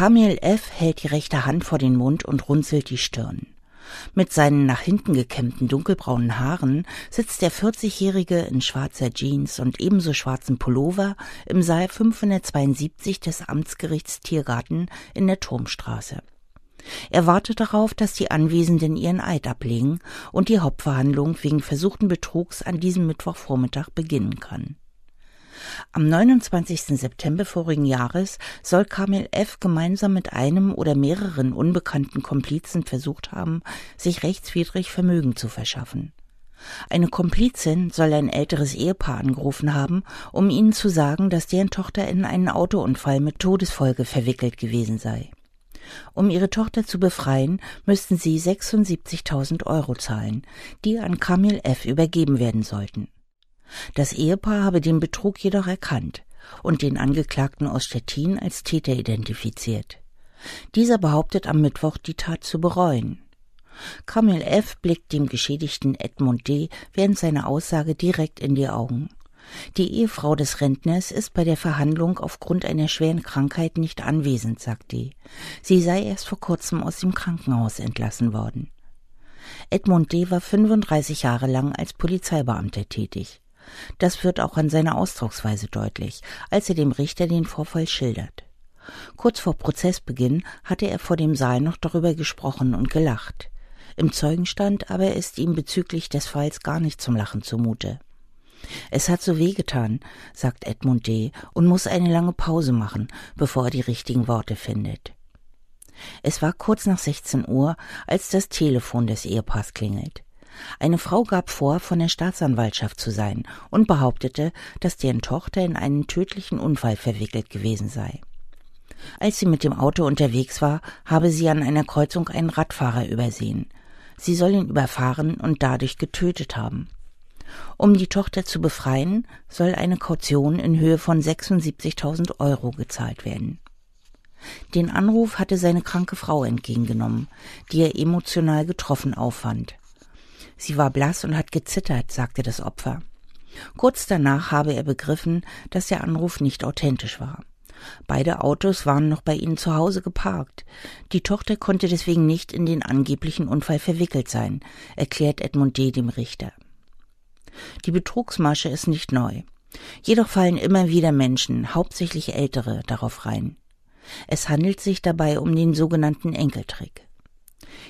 Kamil F. hält die rechte Hand vor den Mund und runzelt die Stirn. Mit seinen nach hinten gekämmten dunkelbraunen Haaren sitzt der 40-Jährige in schwarzer Jeans und ebenso schwarzen Pullover im Saal 572 des Amtsgerichts Tiergarten in der Turmstraße. Er wartet darauf, dass die Anwesenden ihren Eid ablegen und die Hauptverhandlung wegen versuchten Betrugs an diesem Mittwochvormittag beginnen kann. Am 29. September vorigen Jahres soll Kamil F. gemeinsam mit einem oder mehreren unbekannten Komplizen versucht haben, sich rechtswidrig Vermögen zu verschaffen. Eine Komplizin soll ein älteres Ehepaar angerufen haben, um ihnen zu sagen, dass deren Tochter in einen Autounfall mit Todesfolge verwickelt gewesen sei. Um ihre Tochter zu befreien, müssten sie 76.000 Euro zahlen, die an Kamil F. übergeben werden sollten. Das Ehepaar habe den Betrug jedoch erkannt und den Angeklagten aus Stettin als Täter identifiziert. Dieser behauptet am Mittwoch, die Tat zu bereuen. Kamil F. blickt dem Geschädigten Edmund D. während seiner Aussage direkt in die Augen. Die Ehefrau des Rentners ist bei der Verhandlung aufgrund einer schweren Krankheit nicht anwesend, sagt D. Sie sei erst vor kurzem aus dem Krankenhaus entlassen worden. Edmund D. war 35 Jahre lang als Polizeibeamter tätig. Das wird auch an seiner Ausdrucksweise deutlich, als er dem Richter den Vorfall schildert. Kurz vor Prozessbeginn hatte er vor dem Saal noch darüber gesprochen und gelacht. Im Zeugenstand aber ist ihm bezüglich des Falls gar nicht zum Lachen zumute. Es hat so wehgetan, sagt Edmund D. und muss eine lange Pause machen, bevor er die richtigen Worte findet. Es war kurz nach 16 Uhr, als das Telefon des Ehepaars klingelt. Eine Frau gab vor, von der Staatsanwaltschaft zu sein und behauptete, dass deren Tochter in einen tödlichen Unfall verwickelt gewesen sei. Als sie mit dem Auto unterwegs war, habe sie an einer Kreuzung einen Radfahrer übersehen. Sie soll ihn überfahren und dadurch getötet haben. Um die Tochter zu befreien, soll eine Kaution in Höhe von 76.000 Euro gezahlt werden. Den Anruf hatte seine kranke Frau entgegengenommen, die er emotional getroffen auffand. Sie war blass und hat gezittert, sagte das Opfer. Kurz danach habe er begriffen, dass der Anruf nicht authentisch war. Beide Autos waren noch bei ihnen zu Hause geparkt. Die Tochter konnte deswegen nicht in den angeblichen Unfall verwickelt sein, erklärt Edmund D. dem Richter. Die Betrugsmasche ist nicht neu. Jedoch fallen immer wieder Menschen, hauptsächlich Ältere, darauf rein. Es handelt sich dabei um den sogenannten Enkeltrick.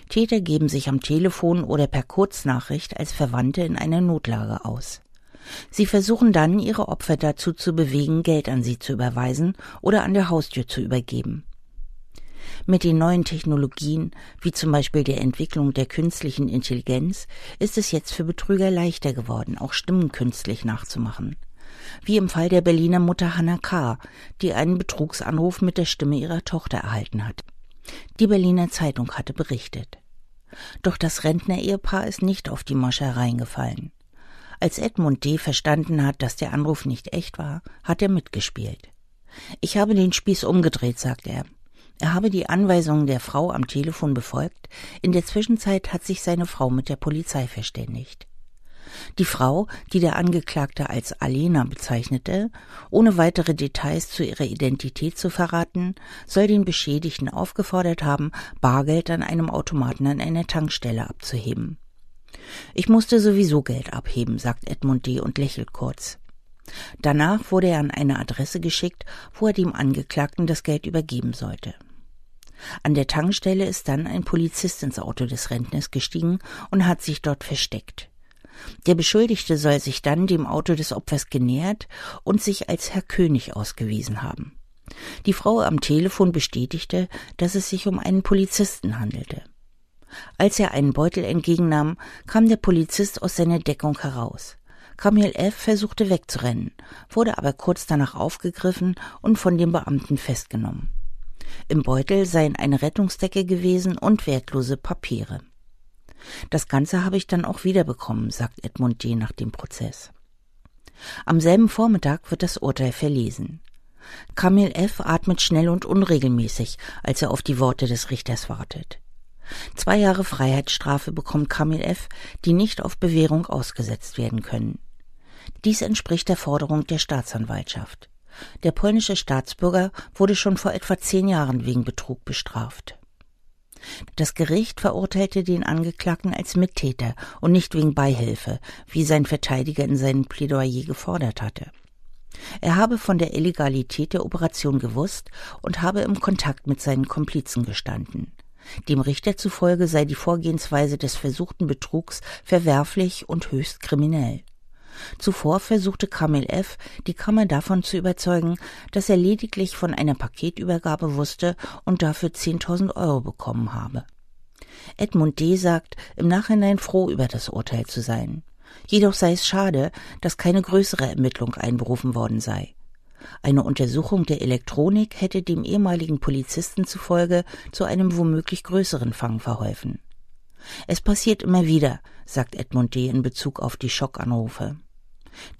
Täter geben sich am Telefon oder per Kurznachricht als Verwandte in einer Notlage aus. Sie versuchen dann, ihre Opfer dazu zu bewegen, Geld an sie zu überweisen oder an der Haustür zu übergeben. Mit den neuen Technologien, wie zum Beispiel der Entwicklung der künstlichen Intelligenz, ist es jetzt für Betrüger leichter geworden, auch Stimmen künstlich nachzumachen. Wie im Fall der Berliner Mutter Hannah K., die einen Betrugsanruf mit der Stimme ihrer Tochter erhalten hat. Die Berliner Zeitung hatte berichtet. Doch das Rentner-Ehepaar ist nicht auf die Masche reingefallen. Als Edmund D. verstanden hat, dass der Anruf nicht echt war, hat er mitgespielt. Ich habe den Spieß umgedreht, sagt er. Er habe die Anweisungen der Frau am Telefon befolgt. In der Zwischenzeit hat sich seine Frau mit der Polizei verständigt. Die Frau, die der Angeklagte als Alena bezeichnete, ohne weitere Details zu ihrer Identität zu verraten, soll den Beschädigten aufgefordert haben, Bargeld an einem Automaten an einer Tankstelle abzuheben. Ich musste sowieso Geld abheben, sagt Edmund D. und lächelt kurz. Danach wurde er an eine Adresse geschickt, wo er dem Angeklagten das Geld übergeben sollte. An der Tankstelle ist dann ein Polizist ins Auto des Rentners gestiegen und hat sich dort versteckt. Der Beschuldigte soll sich dann dem Auto des Opfers genähert und sich als Herr König ausgewiesen haben. Die Frau am Telefon bestätigte, dass es sich um einen Polizisten handelte. Als er einen Beutel entgegennahm, kam der Polizist aus seiner Deckung heraus. Kamil F. versuchte wegzurennen, wurde aber kurz danach aufgegriffen und von dem Beamten festgenommen. Im Beutel seien eine Rettungsdecke gewesen und wertlose Papiere. Das Ganze habe ich dann auch wiederbekommen, sagt Edmund D. nach dem Prozess. Am selben Vormittag wird das Urteil verlesen. Kamil F. atmet schnell und unregelmäßig, als er auf die Worte des Richters wartet. Zwei Jahre Freiheitsstrafe bekommt Kamil F., die nicht auf Bewährung ausgesetzt werden können. Dies entspricht der Forderung der Staatsanwaltschaft. Der polnische Staatsbürger wurde schon vor etwa zehn Jahren wegen Betrug bestraft. Das Gericht verurteilte den Angeklagten als Mittäter und nicht wegen Beihilfe, wie sein Verteidiger in seinem Plädoyer gefordert hatte. Er habe von der Illegalität der Operation gewusst und habe im Kontakt mit seinen Komplizen gestanden. Dem Richter zufolge sei die Vorgehensweise des versuchten Betrugs verwerflich und höchst kriminell. Zuvor versuchte Kamil F., die Kammer davon zu überzeugen, dass er lediglich von einer Paketübergabe wusste und dafür 10.000 Euro bekommen habe. Edmund D. sagt, im Nachhinein froh über das Urteil zu sein. Jedoch sei es schade, dass keine größere Ermittlung einberufen worden sei. Eine Untersuchung der Elektronik hätte dem ehemaligen Polizisten zufolge zu einem womöglich größeren Fang verholfen. Es passiert immer wieder, sagt Edmund D. in Bezug auf die Schockanrufe.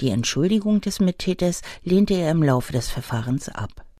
Die Entschuldigung des Mittäters lehnte er im Laufe des Verfahrens ab.